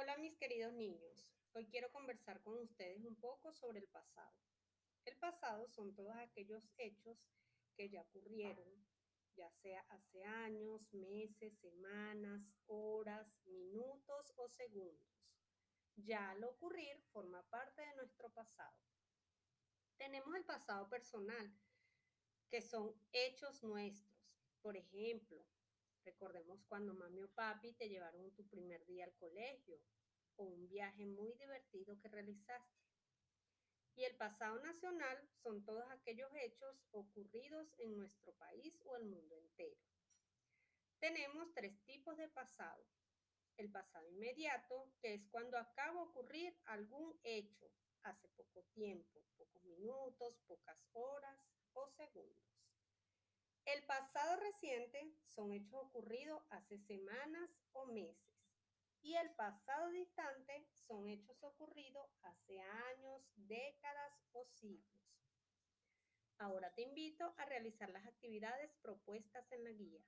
Hola mis queridos niños, hoy quiero conversar con ustedes un poco sobre el pasado. El pasado son todos aquellos hechos que ya ocurrieron, ya sea hace años, meses, semanas, horas, minutos o segundos. Ya al ocurrir forma parte de nuestro pasado. Tenemos el pasado personal, que son hechos nuestros. Por ejemplo, recordemos cuando mami o papi te llevaron tu primer día al colegio o un viaje muy divertido que realizaste. Y el pasado nacional son todos aquellos hechos ocurridos en nuestro país o el mundo entero. Tenemos tres tipos de pasado. El pasado inmediato, que es cuando acaba de ocurrir algún hecho hace poco tiempo, pocos minutos, pocas horas o segundos. El pasado reciente son hechos ocurridos hace semanas o meses. Y el pasado distante son hechos ocurridos hace años, décadas o siglos. Ahora te invito a realizar las actividades propuestas en la guía.